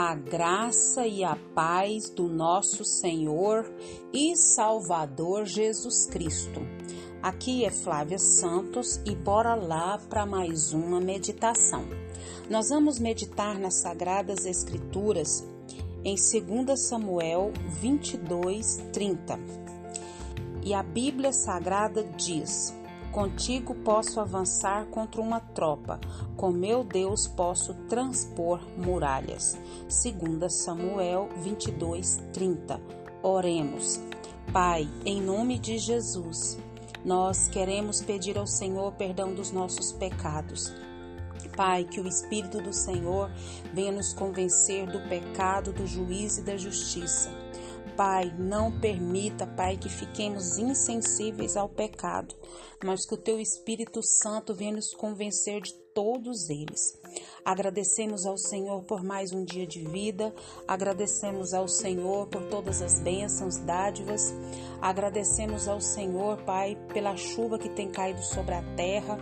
a graça e a paz do nosso Senhor e Salvador Jesus Cristo. Aqui é Flávia Santos e bora lá para mais uma meditação. Nós vamos meditar nas Sagradas Escrituras em 2 Samuel 22, 30. E a Bíblia Sagrada diz: Contigo posso avançar contra uma tropa, com meu Deus posso transpor muralhas. 2 Samuel 22, 30. Oremos. Pai, em nome de Jesus, nós queremos pedir ao Senhor perdão dos nossos pecados. Pai, que o Espírito do Senhor venha nos convencer do pecado, do juízo e da justiça. Pai, não permita, Pai, que fiquemos insensíveis ao pecado, mas que o Teu Espírito Santo venha nos convencer de todos eles. Agradecemos ao Senhor por mais um dia de vida, agradecemos ao Senhor por todas as bênçãos, dádivas, agradecemos ao Senhor, Pai, pela chuva que tem caído sobre a terra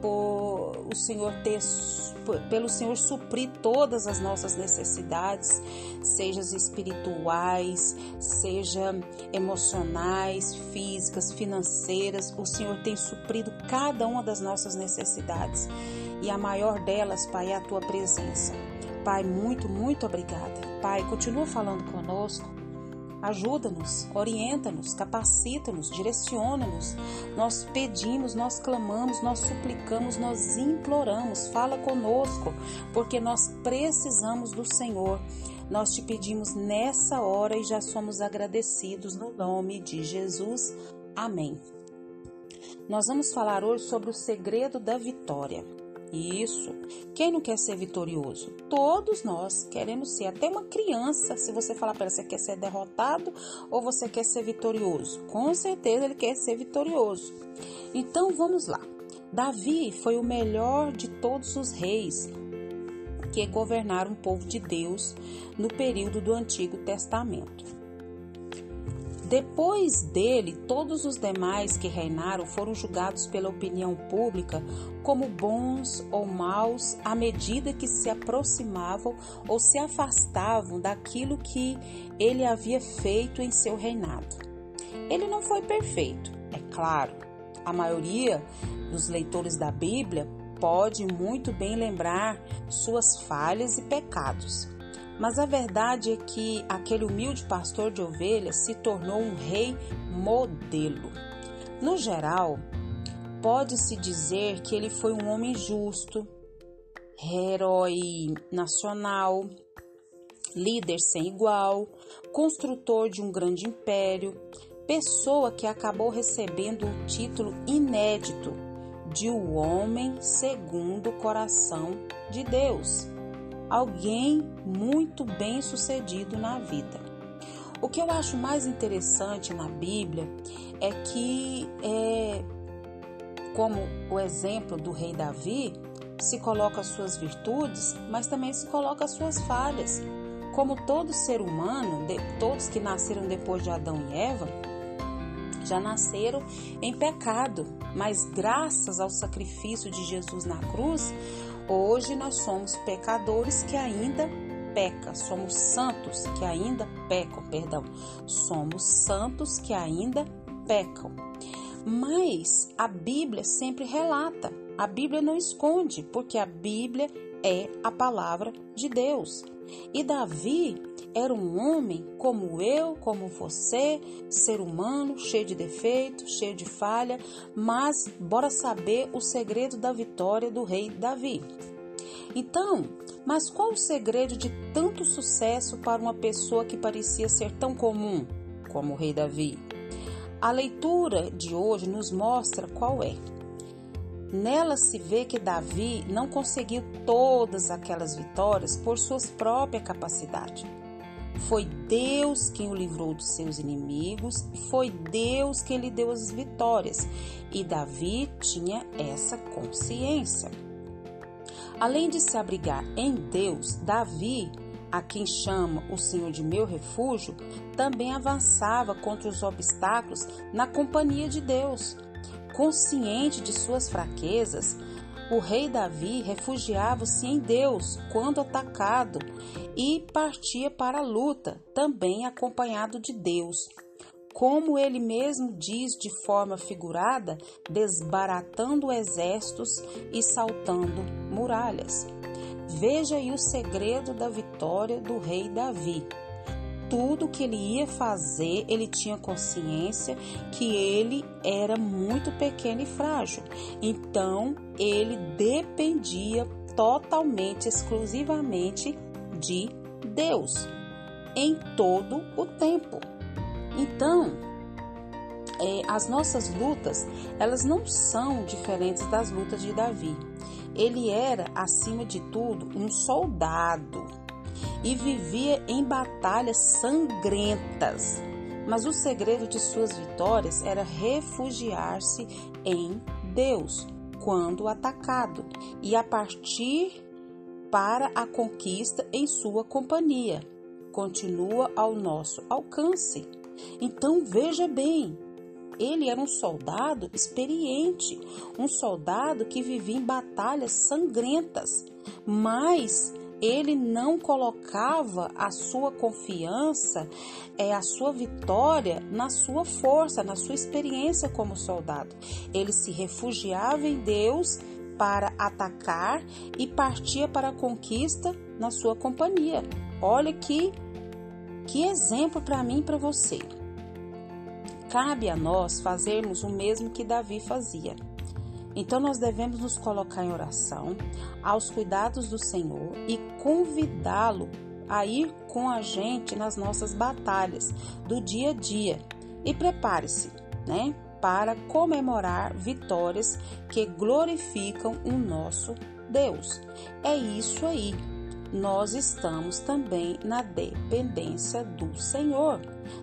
por o Senhor ter, pelo Senhor suprir todas as nossas necessidades, sejam espirituais, seja emocionais, físicas, financeiras. O Senhor tem suprido cada uma das nossas necessidades e a maior delas, Pai, é a tua presença. Pai, muito, muito obrigada. Pai, continua falando conosco Ajuda-nos, orienta-nos, capacita-nos, direciona-nos. Nós pedimos, nós clamamos, nós suplicamos, nós imploramos. Fala conosco, porque nós precisamos do Senhor. Nós te pedimos nessa hora e já somos agradecidos no nome de Jesus. Amém. Nós vamos falar hoje sobre o segredo da vitória. Isso. Quem não quer ser vitorioso? Todos nós queremos ser. Até uma criança, se você falar para ela, você quer ser derrotado ou você quer ser vitorioso? Com certeza ele quer ser vitorioso. Então vamos lá. Davi foi o melhor de todos os reis que governaram o povo de Deus no período do Antigo Testamento. Depois dele, todos os demais que reinaram foram julgados pela opinião pública como bons ou maus à medida que se aproximavam ou se afastavam daquilo que ele havia feito em seu reinado. Ele não foi perfeito, é claro. A maioria dos leitores da Bíblia pode muito bem lembrar suas falhas e pecados. Mas a verdade é que aquele humilde pastor de ovelhas se tornou um rei modelo. No geral, pode-se dizer que ele foi um homem justo, herói nacional, líder sem igual, construtor de um grande império, pessoa que acabou recebendo o título inédito de o homem segundo o coração de Deus alguém muito bem sucedido na vida. O que eu acho mais interessante na Bíblia é que, é, como o exemplo do rei Davi, se coloca as suas virtudes, mas também se coloca as suas falhas. Como todo ser humano, de, todos que nasceram depois de Adão e Eva, já nasceram em pecado, mas graças ao sacrifício de Jesus na cruz, Hoje nós somos pecadores que ainda pecam, somos santos que ainda pecam, perdão, somos santos que ainda pecam. Mas a Bíblia sempre relata, a Bíblia não esconde, porque a Bíblia é a palavra de Deus. E Davi era um homem como eu, como você, ser humano, cheio de defeitos, cheio de falha, mas bora saber o segredo da vitória do rei Davi. Então, mas qual o segredo de tanto sucesso para uma pessoa que parecia ser tão comum como o rei Davi? A leitura de hoje nos mostra qual é. Nela se vê que Davi não conseguiu todas aquelas vitórias por sua própria capacidade. Foi Deus quem o livrou dos seus inimigos, foi Deus quem lhe deu as vitórias, e Davi tinha essa consciência. Além de se abrigar em Deus, Davi, a quem chama o Senhor de meu refúgio, também avançava contra os obstáculos na companhia de Deus. Consciente de suas fraquezas, O rei Davi refugiava-se em Deus quando atacado e partia para a luta, também acompanhado de Deus. Como ele mesmo diz de forma figurada, desbaratando exércitos e saltando muralhas. Veja aí o segredo da vitória do rei Davi tudo que ele ia fazer, ele tinha consciência que ele era muito pequeno e frágil. Então, ele dependia totalmente, exclusivamente de Deus em todo o tempo. Então, é, as nossas lutas, elas não são diferentes das lutas de Davi. Ele era, acima de tudo, um soldado e vivia em batalhas sangrentas. Mas o segredo de suas vitórias era refugiar-se em Deus quando atacado e a partir para a conquista em sua companhia. Continua ao nosso alcance. Então veja bem, ele era um soldado experiente, um soldado que vivia em batalhas sangrentas, mas ele não colocava a sua confiança, é, a sua vitória na sua força, na sua experiência como soldado. Ele se refugiava em Deus para atacar e partia para a conquista na sua companhia. Olha que que exemplo para mim e para você. Cabe a nós fazermos o mesmo que Davi fazia então nós devemos nos colocar em oração aos cuidados do Senhor e convidá-lo a ir com a gente nas nossas batalhas do dia a dia. E prepare-se, né, para comemorar vitórias que glorificam o nosso Deus. É isso aí. Nós estamos também na dependência do Senhor.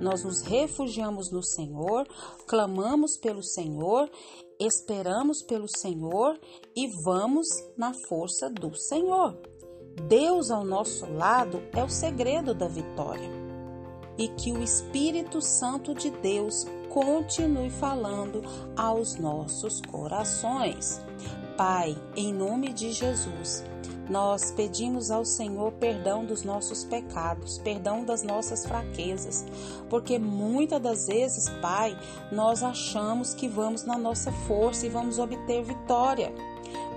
Nós nos refugiamos no Senhor, clamamos pelo Senhor esperamos pelo Senhor e vamos na força do Senhor. Deus ao nosso lado é o segredo da vitória. E que o Espírito Santo de Deus continue falando aos nossos corações. Pai, em nome de Jesus, nós pedimos ao Senhor perdão dos nossos pecados, perdão das nossas fraquezas, porque muitas das vezes, Pai, nós achamos que vamos na nossa força e vamos obter vitória.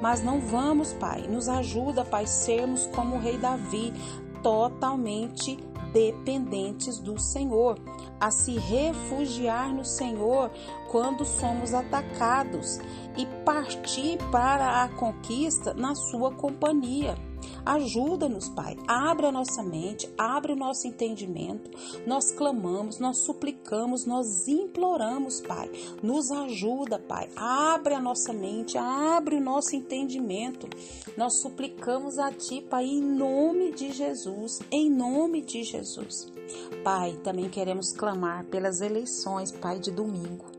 Mas não vamos, Pai. Nos ajuda, Pai, sermos como o rei Davi, totalmente dependentes do Senhor, a se refugiar no Senhor quando somos atacados e partir para a conquista na sua companhia. Ajuda-nos, Pai. Abre a nossa mente, abre o nosso entendimento. Nós clamamos, nós suplicamos, nós imploramos, Pai. Nos ajuda, Pai. Abre a nossa mente, abre o nosso entendimento. Nós suplicamos a Ti, Pai, em nome de Jesus, em nome de Jesus. Pai, também queremos clamar pelas eleições, Pai, de domingo.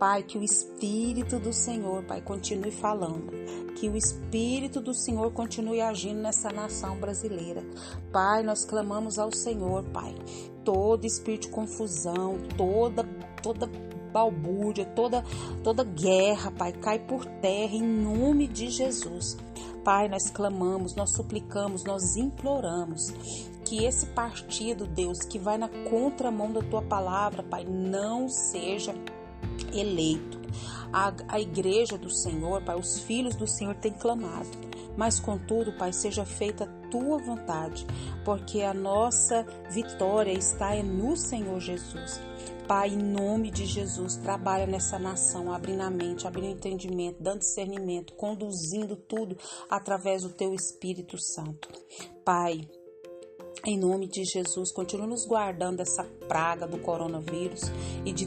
Pai, que o Espírito do Senhor, Pai, continue falando. Que o Espírito do Senhor continue agindo nessa nação brasileira. Pai, nós clamamos ao Senhor, Pai. Todo espírito de confusão, toda, toda balbúrdia, toda, toda guerra, Pai, cai por terra em nome de Jesus. Pai, nós clamamos, nós suplicamos, nós imploramos que esse partido, Deus, que vai na contramão da tua palavra, Pai, não seja eleito. A, a igreja do Senhor, Pai, os filhos do Senhor têm clamado. Mas contudo, Pai, seja feita tua vontade, porque a nossa vitória está no Senhor Jesus. Pai, em nome de Jesus, trabalha nessa nação, abrindo a mente, abrindo entendimento, dando discernimento, conduzindo tudo através do teu Espírito Santo. Pai, em nome de Jesus, continue nos guardando dessa praga do coronavírus e de